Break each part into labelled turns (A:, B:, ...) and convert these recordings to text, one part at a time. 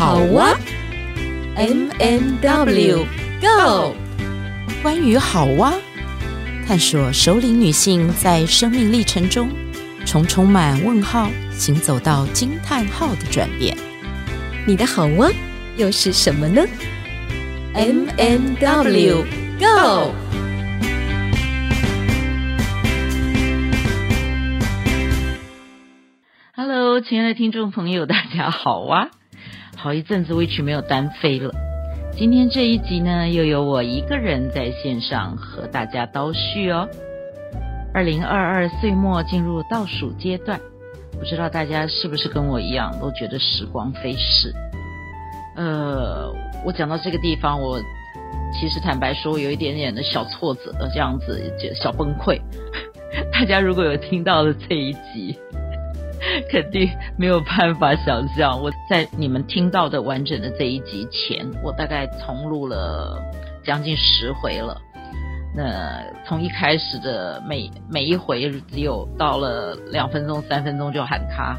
A: 好哇，M M W Go，
B: 关于好哇，探索首领女性在生命历程中从充满问号行走到惊叹号的转变。
A: 你的好哇又是什么呢？M M W Go。
B: Hello，亲爱的听众朋友，大家好哇！好一阵子 Witch 没有单飞了，今天这一集呢，又有我一个人在线上和大家叨叙哦。二零二二岁末进入倒数阶段，不知道大家是不是跟我一样，都觉得时光飞逝？呃，我讲到这个地方，我其实坦白说，有一点点的小挫折，这样子小崩溃。大家如果有听到的这一集。肯定没有办法想象，我在你们听到的完整的这一集前，我大概重录了将近十回了。那从一开始的每每一回只有到了两分钟、三分钟就喊卡，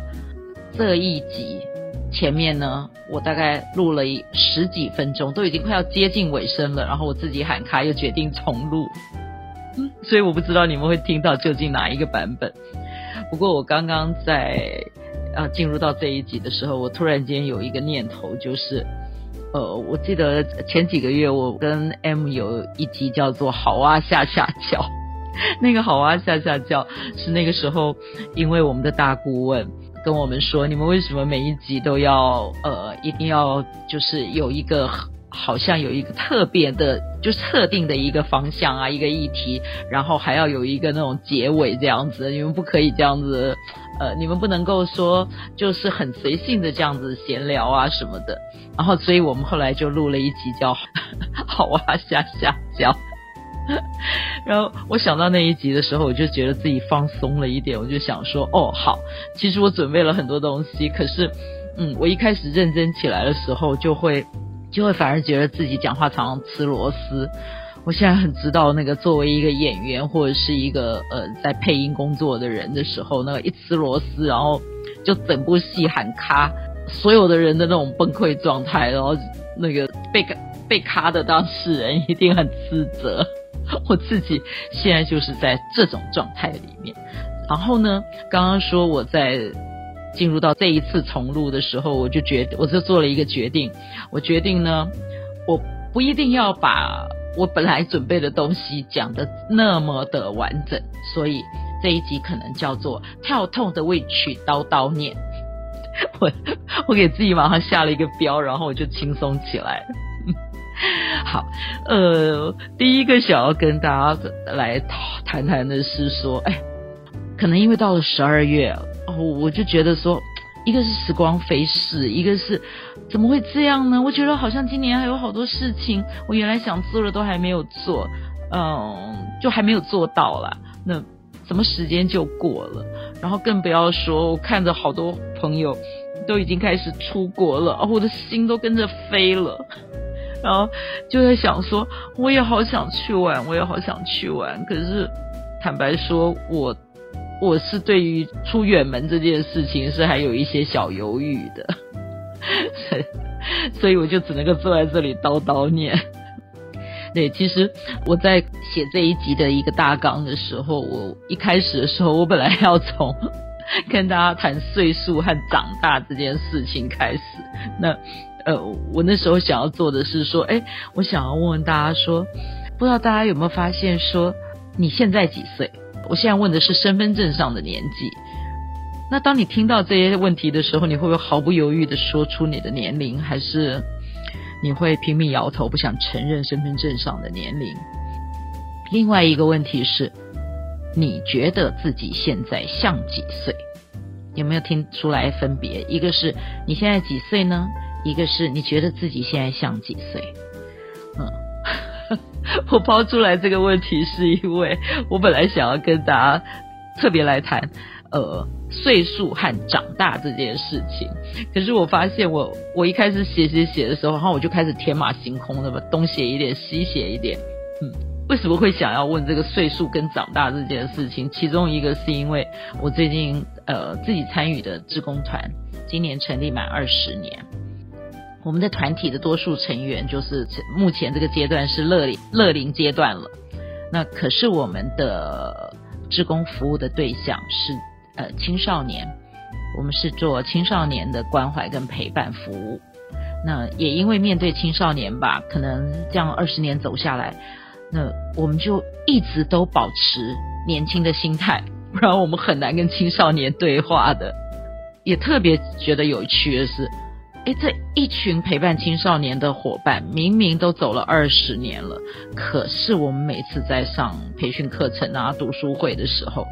B: 这一集前面呢，我大概录了十几分钟，都已经快要接近尾声了，然后我自己喊卡，又决定重录。所以我不知道你们会听到究竟哪一个版本。不过我刚刚在啊进入到这一集的时候，我突然间有一个念头，就是呃，我记得前几个月我跟 M 有一集叫做“好哇吓吓叫”，那个“好哇吓吓叫”是那个时候，因为我们的大顾问跟我们说，你们为什么每一集都要呃一定要就是有一个。好像有一个特别的，就特定的一个方向啊，一个议题，然后还要有一个那种结尾这样子，你们不可以这样子，呃，你们不能够说就是很随性的这样子闲聊啊什么的。然后，所以我们后来就录了一集叫 《好哇吓吓叫》。然后我想到那一集的时候，我就觉得自己放松了一点，我就想说，哦，好，其实我准备了很多东西，可是，嗯，我一开始认真起来的时候就会。就会反而觉得自己讲话常常吃螺丝。我现在很知道，那个作为一个演员或者是一个呃在配音工作的人的时候，那个一吃螺丝，然后就整部戏喊卡，所有的人的那种崩溃状态，然后那个被被卡的当事人一定很自责。我自己现在就是在这种状态里面。然后呢，刚刚说我在。进入到这一次重录的时候，我就决，我就做了一个决定。我决定呢，我不一定要把我本来准备的东西讲的那么的完整，所以这一集可能叫做跳痛的 Witch 叨叨念。我我给自己马上下了一个标，然后我就轻松起来。好，呃，第一个想要跟大家来谈谈的是说，哎，可能因为到了十二月。哦，我就觉得说，一个是时光飞逝，一个是怎么会这样呢？我觉得好像今年还有好多事情，我原来想做的都还没有做，嗯，就还没有做到啦。那怎么时间就过了？然后更不要说，我看着好多朋友都已经开始出国了，哦，我的心都跟着飞了。然后就在想说，我也好想去玩，我也好想去玩。可是坦白说，我。我是对于出远门这件事情是还有一些小犹豫的，所以我就只能够坐在这里叨叨念。对，其实我在写这一集的一个大纲的时候，我一开始的时候，我本来要从 跟大家谈岁数和长大这件事情开始。那呃，我那时候想要做的是说，哎，我想要问问大家说，不知道大家有没有发现说，你现在几岁？我现在问的是身份证上的年纪。那当你听到这些问题的时候，你会不会毫不犹豫的说出你的年龄，还是你会拼命摇头，不想承认身份证上的年龄？另外一个问题是，你觉得自己现在像几岁？有没有听出来分别？一个是你现在几岁呢？一个是你觉得自己现在像几岁？我抛出来这个问题，是因为我本来想要跟大家特别来谈，呃，岁数和长大这件事情。可是我发现我，我我一开始写写写的时候，然后我就开始天马行空的吧，东写一点，西写一点。嗯，为什么会想要问这个岁数跟长大这件事情？其中一个是因为我最近呃自己参与的志工团，今年成立满二十年。我们的团体的多数成员就是目前这个阶段是乐龄乐龄阶段了。那可是我们的志工服务的对象是呃青少年，我们是做青少年的关怀跟陪伴服务。那也因为面对青少年吧，可能这样二十年走下来，那我们就一直都保持年轻的心态，不然我们很难跟青少年对话的。也特别觉得有趣的是，哎，这一群陪伴青少年的伙伴，明明都走了二十年了，可是我们每次在上培训课程啊、读书会的时候，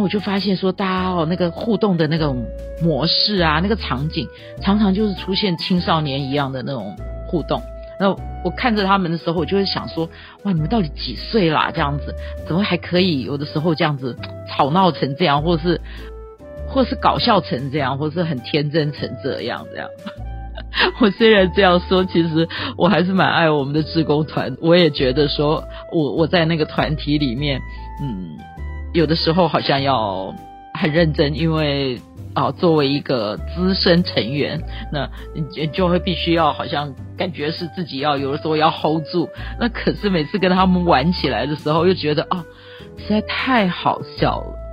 B: 我就发现说，大家哦，那个互动的那种模式啊，那个场景，常常就是出现青少年一样的那种互动。那我看着他们的时候，我就会想说，哇，你们到底几岁啦？这样子，怎么还可以有的时候这样子吵闹成这样，或是？或是搞笑成这样，或是很天真成这样，这样。我虽然这样说，其实我还是蛮爱我们的志工团。我也觉得说，我我在那个团体里面，嗯，有的时候好像要很认真，因为啊，作为一个资深成员，那你就会必须要好像感觉是自己要有的时候要 hold 住。那可是每次跟他们玩起来的时候，又觉得啊，实在太好笑了。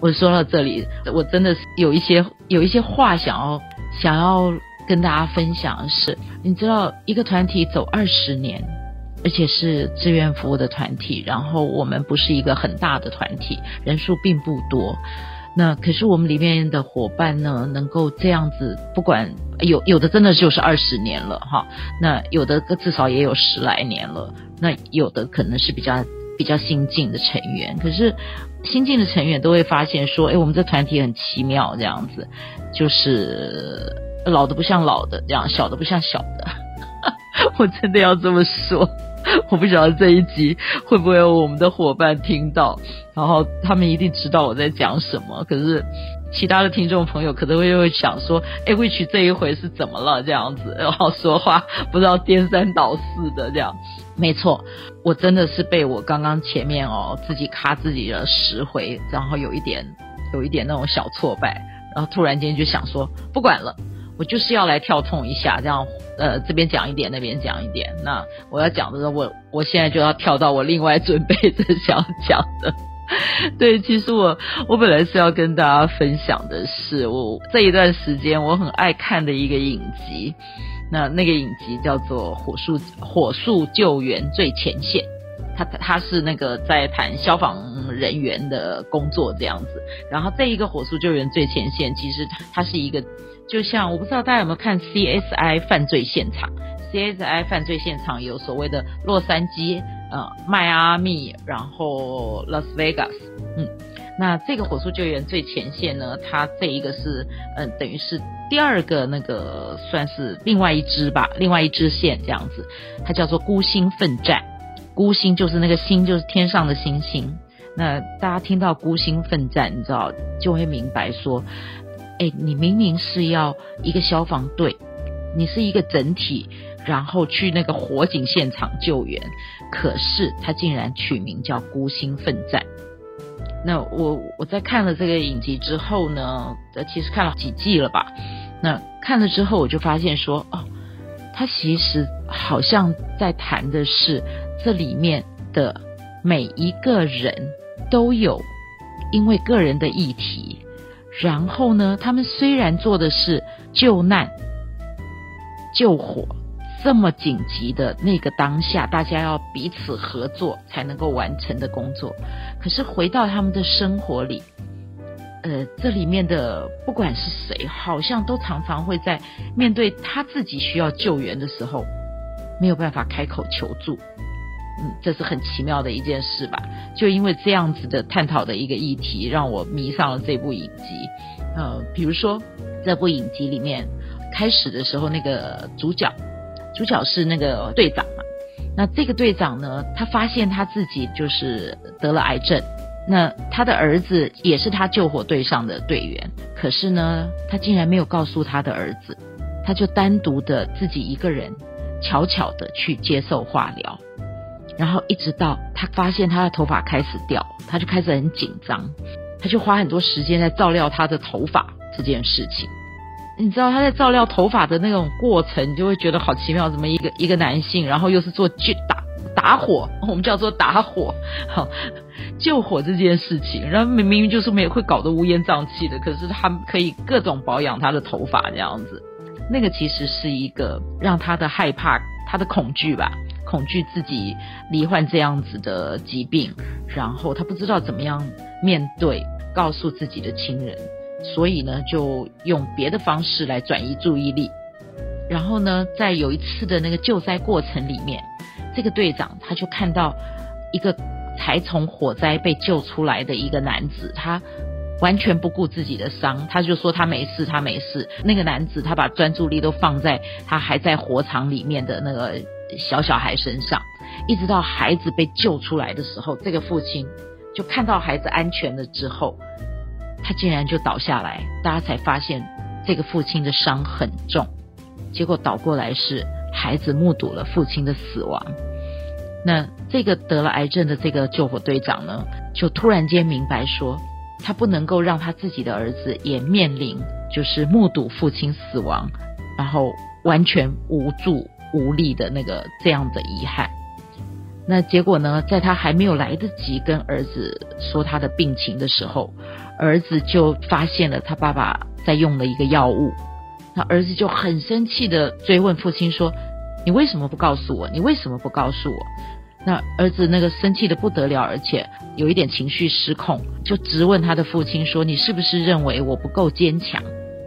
B: 我说到这里，我真的是有一些有一些话想要想要跟大家分享是，你知道一个团体走二十年，而且是志愿服务的团体，然后我们不是一个很大的团体，人数并不多。那可是我们里面的伙伴呢，能够这样子，不管有有的真的就是二十年了哈，那有的至少也有十来年了，那有的可能是比较比较新进的成员，可是。新进的成员都会发现说：“哎，我们这团体很奇妙，这样子，就是老的不像老的，这样小的不像小的。”我真的要这么说，我不晓得这一集会不会有我们的伙伴听到，然后他们一定知道我在讲什么。可是其他的听众朋友可能会会想说：“哎，Which 这一回是怎么了？这样子，然后说话不知道颠三倒四的这样。”没错，我真的是被我刚刚前面哦自己卡自己的十回，然后有一点有一点那种小挫败，然后突然间就想说不管了，我就是要来跳痛一下，这样呃这边讲一点，那边讲一点。那我要讲的时候，我我现在就要跳到我另外准备的想讲的。对，其实我我本来是要跟大家分享的是我这一段时间我很爱看的一个影集。那那个影集叫做《火速火速救援最前线》，他他是那个在谈消防人员的工作这样子。然后这一个《火速救援最前线》，其实它是一个，就像我不知道大家有没有看 CSI 犯罪现场，CSI 犯罪现场有所谓的洛杉矶、呃迈阿密，然后 Las Vegas，嗯。那这个火速救援最前线呢，它这一个是，嗯，等于是第二个那个算是另外一支吧，另外一支线这样子，它叫做孤星奋战。孤星就是那个星，就是天上的星星。那大家听到孤星奋战，你知道就会明白说，哎，你明明是要一个消防队，你是一个整体，然后去那个火警现场救援，可是他竟然取名叫孤星奋战。那我我在看了这个影集之后呢，呃，其实看了几季了吧？那看了之后，我就发现说，哦，他其实好像在谈的是这里面的每一个人都有因为个人的议题，然后呢，他们虽然做的是救难、救火。这么紧急的那个当下，大家要彼此合作才能够完成的工作。可是回到他们的生活里，呃，这里面的不管是谁，好像都常常会在面对他自己需要救援的时候，没有办法开口求助。嗯，这是很奇妙的一件事吧？就因为这样子的探讨的一个议题，让我迷上了这部影集。呃，比如说这部影集里面开始的时候，那个主角。主角是那个队长嘛，那这个队长呢，他发现他自己就是得了癌症，那他的儿子也是他救火队上的队员，可是呢，他竟然没有告诉他的儿子，他就单独的自己一个人，悄悄的去接受化疗，然后一直到他发现他的头发开始掉，他就开始很紧张，他就花很多时间在照料他的头发这件事情。你知道他在照料头发的那种过程，你就会觉得好奇妙，怎么一个一个男性，然后又是做去打打火，我们叫做打火，好救火这件事情，然后明明就是没有会搞得乌烟瘴气的，可是他可以各种保养他的头发这样子，那个其实是一个让他的害怕，他的恐惧吧，恐惧自己罹患这样子的疾病，然后他不知道怎么样面对，告诉自己的亲人。所以呢，就用别的方式来转移注意力。然后呢，在有一次的那个救灾过程里面，这个队长他就看到一个才从火灾被救出来的一个男子，他完全不顾自己的伤，他就说他没事，他没事。那个男子他把专注力都放在他还在火场里面的那个小小孩身上，一直到孩子被救出来的时候，这个父亲就看到孩子安全了之后。他竟然就倒下来，大家才发现这个父亲的伤很重。结果倒过来是孩子目睹了父亲的死亡。那这个得了癌症的这个救火队长呢，就突然间明白说，他不能够让他自己的儿子也面临就是目睹父亲死亡，然后完全无助无力的那个这样的遗憾。那结果呢，在他还没有来得及跟儿子说他的病情的时候，儿子就发现了他爸爸在用的一个药物，那儿子就很生气地追问父亲说：“你为什么不告诉我？你为什么不告诉我？”那儿子那个生气得不得了，而且有一点情绪失控，就质问他的父亲说：“你是不是认为我不够坚强，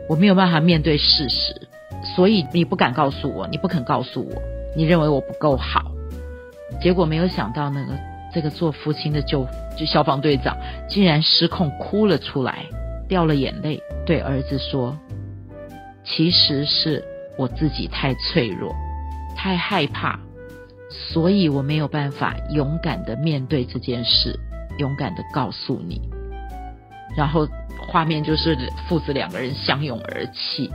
B: 我没有办法面对事实，所以你不敢告诉我，你不肯告诉我，你认为我不够好？”结果没有想到那个。这个做父亲的救就消防队长竟然失控哭了出来，掉了眼泪，对儿子说：“其实是我自己太脆弱，太害怕，所以我没有办法勇敢的面对这件事，勇敢的告诉你。”然后画面就是父子两个人相拥而泣。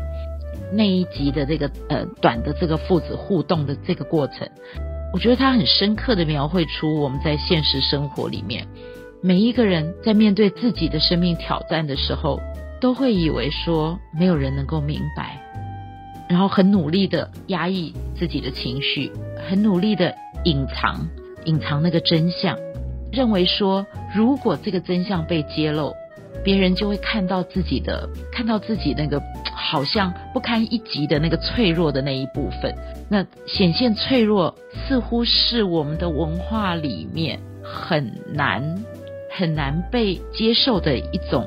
B: 那一集的这个呃短的这个父子互动的这个过程。我觉得他很深刻的描绘出我们在现实生活里面，每一个人在面对自己的生命挑战的时候，都会以为说没有人能够明白，然后很努力的压抑自己的情绪，很努力的隐藏隐藏那个真相，认为说如果这个真相被揭露，别人就会看到自己的看到自己那个。好像不堪一击的那个脆弱的那一部分，那显现脆弱似乎是我们的文化里面很难很难被接受的一种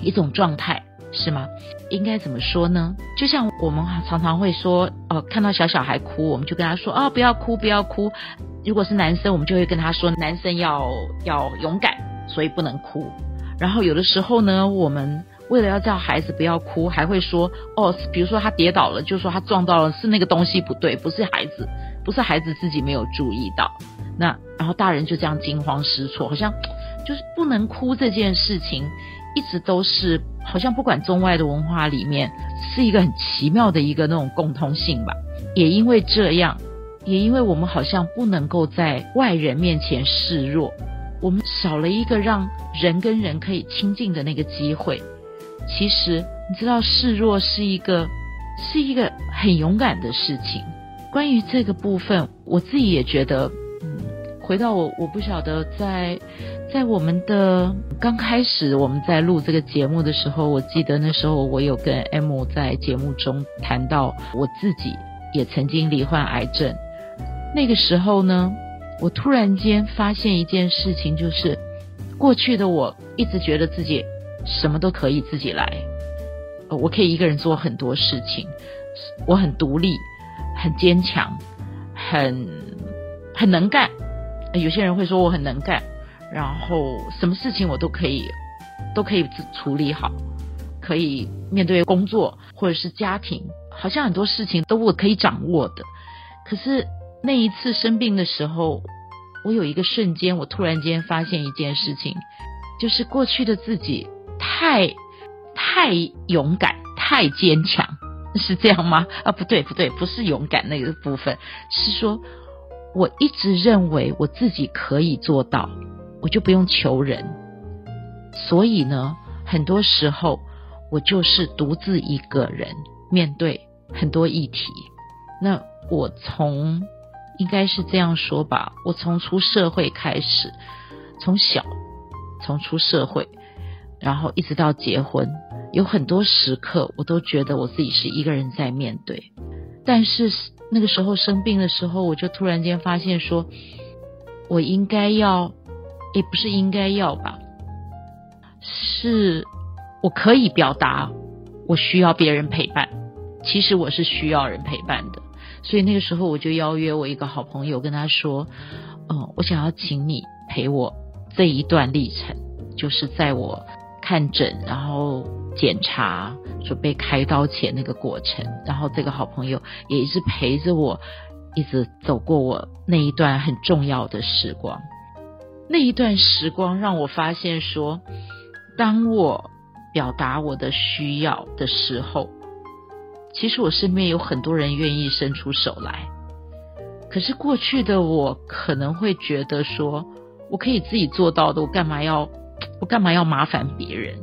B: 一种状态，是吗？应该怎么说呢？就像我们常常会说，哦、呃，看到小小孩哭，我们就跟他说，啊、哦，不要哭，不要哭。如果是男生，我们就会跟他说，男生要要勇敢，所以不能哭。然后有的时候呢，我们。为了要叫孩子不要哭，还会说哦，比如说他跌倒了，就说他撞到了是那个东西不对，不是孩子，不是孩子自己没有注意到。那然后大人就这样惊慌失措，好像就是不能哭这件事情，一直都是好像不管中外的文化里面是一个很奇妙的一个那种共通性吧。也因为这样，也因为我们好像不能够在外人面前示弱，我们少了一个让人跟人可以亲近的那个机会。其实你知道示弱是一个是一个很勇敢的事情。关于这个部分，我自己也觉得，嗯，回到我我不晓得在在我们的刚开始我们在录这个节目的时候，我记得那时候我有跟 M 在节目中谈到我自己也曾经罹患癌症。那个时候呢，我突然间发现一件事情，就是过去的我一直觉得自己。什么都可以自己来，我可以一个人做很多事情，我很独立，很坚强，很很能干。有些人会说我很能干，然后什么事情我都可以都可以处理好，可以面对工作或者是家庭，好像很多事情都我可以掌握的。可是那一次生病的时候，我有一个瞬间，我突然间发现一件事情，就是过去的自己。太太勇敢，太坚强，是这样吗？啊，不对，不对，不是勇敢那个部分，是说我一直认为我自己可以做到，我就不用求人。所以呢，很多时候我就是独自一个人，面对很多议题。那我从应该是这样说吧，我从出社会开始，从小从出社会，然后一直到结婚，有很多时刻我都觉得我自己是一个人在面对。但是那个时候生病的时候，我就突然间发现说，我应该要，也不是应该要吧，是我可以表达我需要别人陪伴。其实我是需要人陪伴的。所以那个时候，我就邀约我一个好朋友，跟他说：“嗯，我想要请你陪我这一段历程，就是在我看诊，然后检查、准备开刀前那个过程。然后这个好朋友也一直陪着我，一直走过我那一段很重要的时光。那一段时光让我发现说，当我表达我的需要的时候。”其实我身边有很多人愿意伸出手来，可是过去的我可能会觉得说，我可以自己做到的，我干嘛要，我干嘛要麻烦别人？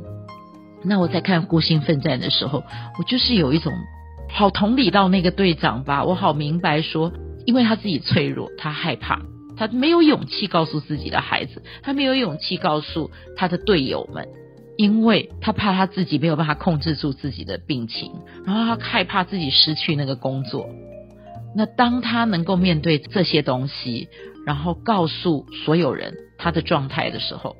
B: 那我在看《孤星奋战》的时候，我就是有一种好同理到那个队长吧，我好明白说，因为他自己脆弱，他害怕，他没有勇气告诉自己的孩子，他没有勇气告诉他的队友们。因为他怕他自己没有办法控制住自己的病情，然后他害怕自己失去那个工作。那当他能够面对这些东西，然后告诉所有人他的状态的时候，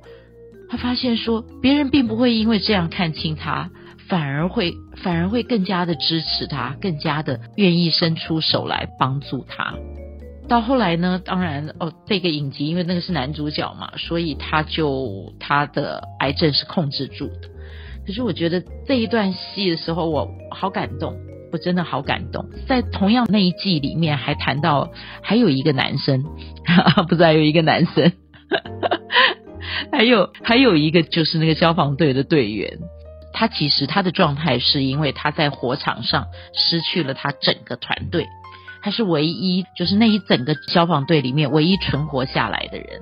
B: 他发现说别人并不会因为这样看轻他，反而会反而会更加的支持他，更加的愿意伸出手来帮助他。到后来呢，当然哦，这个影集因为那个是男主角嘛，所以他就他的癌症是控制住的。可是我觉得这一段戏的时候，我好感动，我真的好感动。在同样那一季里面，还谈到还有一个男生，不是还有一个男生，还有还有一个就是那个消防队的队员，他其实他的状态是因为他在火场上失去了他整个团队。他是唯一，就是那一整个消防队里面唯一存活下来的人。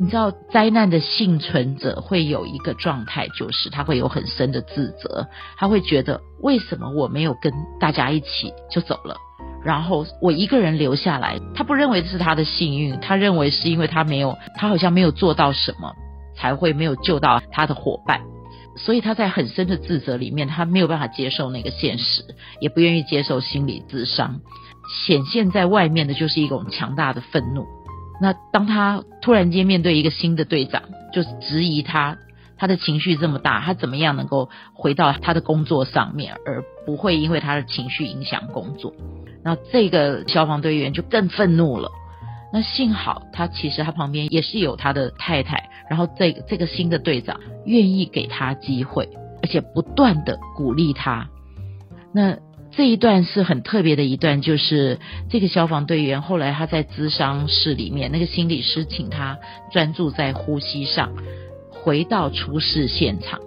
B: 你知道，灾难的幸存者会有一个状态，就是他会有很深的自责，他会觉得为什么我没有跟大家一起就走了，然后我一个人留下来。他不认为这是他的幸运，他认为是因为他没有，他好像没有做到什么，才会没有救到他的伙伴。所以他在很深的自责里面，他没有办法接受那个现实，也不愿意接受心理咨商。显现在外面的就是一种强大的愤怒。那当他突然间面对一个新的队长，就质疑他，他的情绪这么大，他怎么样能够回到他的工作上面，而不会因为他的情绪影响工作？那这个消防队员就更愤怒了。那幸好他其实他旁边也是有他的太太，然后这个这个新的队长愿意给他机会，而且不断的鼓励他。那。这一段是很特别的一段，就是这个消防队员后来他在咨商室里面，那个心理师请他专注在呼吸上，回到出事现场，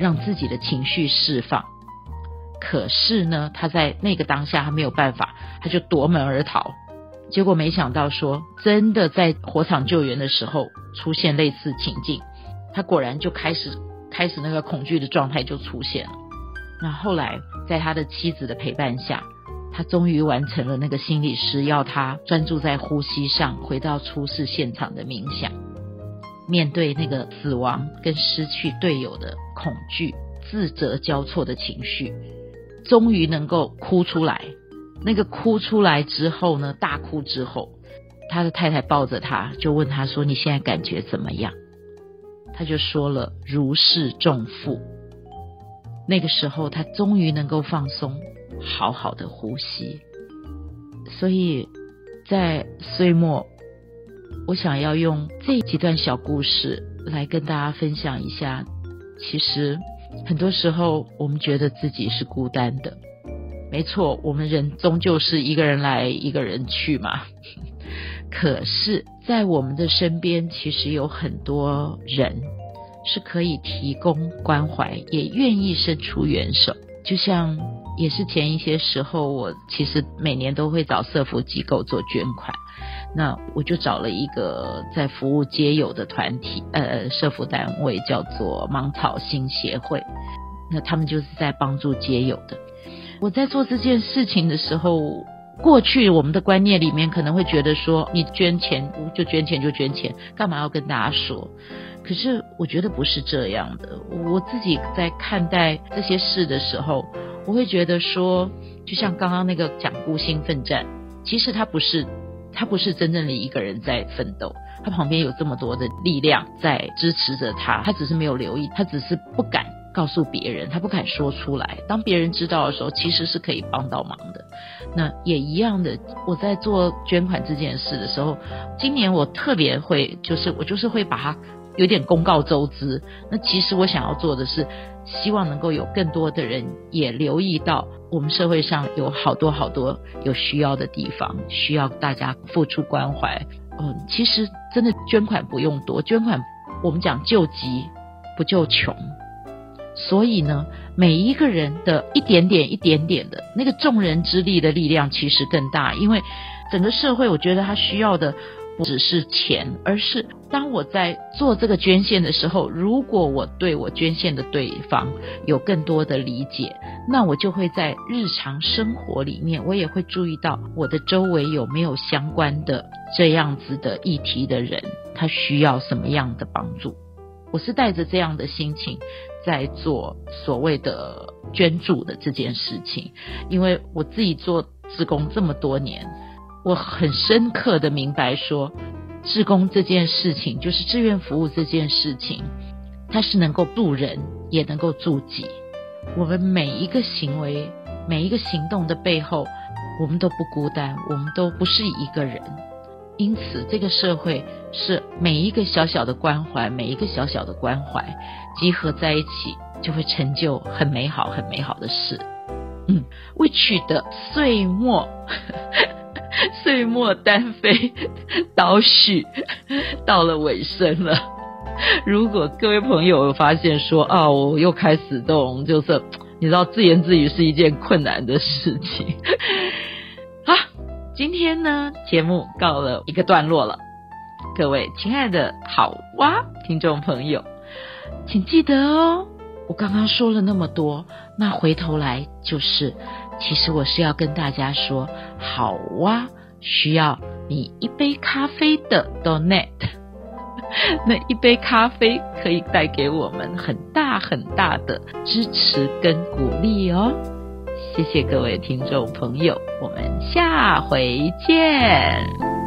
B: 让自己的情绪释放。可是呢，他在那个当下他没有办法，他就夺门而逃。结果没想到说，真的在火场救援的时候出现类似情境，他果然就开始开始那个恐惧的状态就出现了。那后来，在他的妻子的陪伴下，他终于完成了那个心理师要他专注在呼吸上，回到出事现场的冥想，面对那个死亡跟失去队友的恐惧、自责交错的情绪，终于能够哭出来。那个哭出来之后呢，大哭之后，他的太太抱着他，就问他说：“你现在感觉怎么样？”他就说了：“如释重负。”那个时候，他终于能够放松，好好的呼吸。所以，在岁末，我想要用这几段小故事来跟大家分享一下。其实，很多时候我们觉得自己是孤单的，没错，我们人终究是一个人来，一个人去嘛。可是，在我们的身边，其实有很多人。是可以提供关怀，也愿意伸出援手。就像也是前一些时候，我其实每年都会找社福机构做捐款。那我就找了一个在服务街友的团体，呃，社福单位叫做芒草心协会。那他们就是在帮助街友的。我在做这件事情的时候，过去我们的观念里面可能会觉得说，你捐钱就捐钱就捐钱，干嘛要跟大家说？可是我觉得不是这样的。我自己在看待这些事的时候，我会觉得说，就像刚刚那个讲孤星奋战，其实他不是，他不是真正的一个人在奋斗，他旁边有这么多的力量在支持着他，他只是没有留意，他只是不敢。告诉别人，他不敢说出来。当别人知道的时候，其实是可以帮到忙的。那也一样的，我在做捐款这件事的时候，今年我特别会，就是我就是会把它有点公告周知。那其实我想要做的是，希望能够有更多的人也留意到，我们社会上有好多好多有需要的地方，需要大家付出关怀。嗯，其实真的捐款不用多，捐款我们讲救急不救穷。所以呢，每一个人的一点点、一点点的那个众人之力的力量，其实更大。因为整个社会，我觉得他需要的不只是钱，而是当我在做这个捐献的时候，如果我对我捐献的对方有更多的理解，那我就会在日常生活里面，我也会注意到我的周围有没有相关的这样子的议题的人，他需要什么样的帮助。我是带着这样的心情在做所谓的捐助的这件事情，因为我自己做志工这么多年，我很深刻的明白说，志工这件事情就是志愿服务这件事情，它是能够助人，也能够助己。我们每一个行为、每一个行动的背后，我们都不孤单，我们都不是一个人。因此，这个社会是每一个小小的关怀，每一个小小的关怀集合在一起，就会成就很美好、很美好的事。嗯，未取的岁末，岁末单飞倒叙到了尾声了。如果各位朋友发现说啊，我又开始动，就是你知道，自言自语是一件困难的事情。好今天呢，节目告了一个段落了。各位亲爱的好哇听众朋友，请记得哦，我刚刚说了那么多，那回头来就是，其实我是要跟大家说，好哇需要你一杯咖啡的 donate，那一杯咖啡可以带给我们很大很大的支持跟鼓励哦。谢谢各位听众朋友，我们下回见。